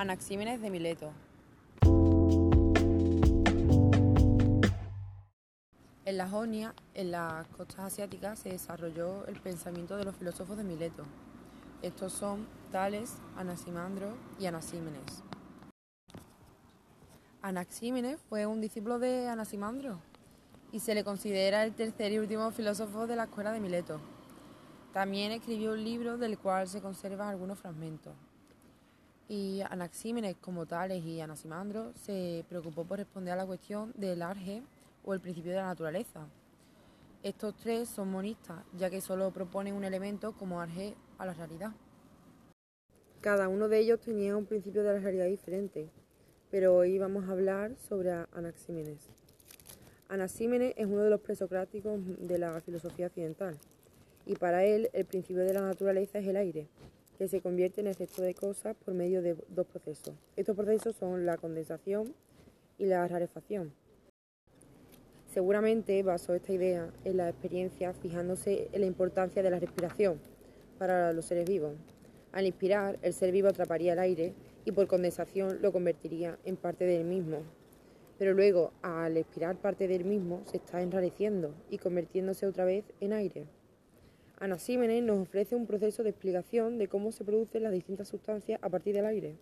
Anaxímenes de Mileto. En la Jonia, en las costas asiáticas, se desarrolló el pensamiento de los filósofos de Mileto. Estos son Tales, Anaximandro y Anaxímenes. Anaxímenes fue un discípulo de Anaximandro y se le considera el tercer y último filósofo de la escuela de Mileto. También escribió un libro del cual se conservan algunos fragmentos y Anaxímenes, como Tales y Anaximandro, se preocupó por responder a la cuestión del arge o el principio de la naturaleza. Estos tres son monistas, ya que solo proponen un elemento como arge a la realidad. Cada uno de ellos tenía un principio de la realidad diferente, pero hoy vamos a hablar sobre Anaxímenes. Anaxímenes es uno de los presocráticos de la filosofía occidental, y para él el principio de la naturaleza es el aire, que se convierte en efecto de cosas por medio de dos procesos. Estos procesos son la condensación y la rarefacción. Seguramente basó esta idea en la experiencia fijándose en la importancia de la respiración para los seres vivos. Al inspirar, el ser vivo atraparía el aire y por condensación lo convertiría en parte del mismo. Pero luego, al expirar parte del mismo, se está enrareciendo y convirtiéndose otra vez en aire. Anaxímenes nos ofrece un proceso de explicación de cómo se producen las distintas sustancias a partir del aire.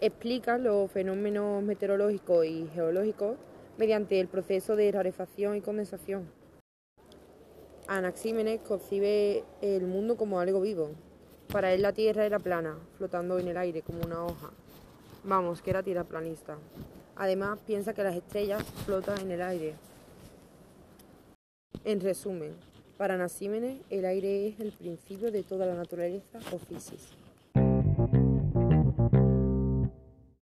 Explica los fenómenos meteorológicos y geológicos mediante el proceso de rarefacción y condensación. Anaxímenes concibe el mundo como algo vivo. Para él la Tierra era plana, flotando en el aire como una hoja. Vamos, que era tierra planista. Además, piensa que las estrellas flotan en el aire. En resumen, para Anaxímenes, el aire es el principio de toda la naturaleza o física.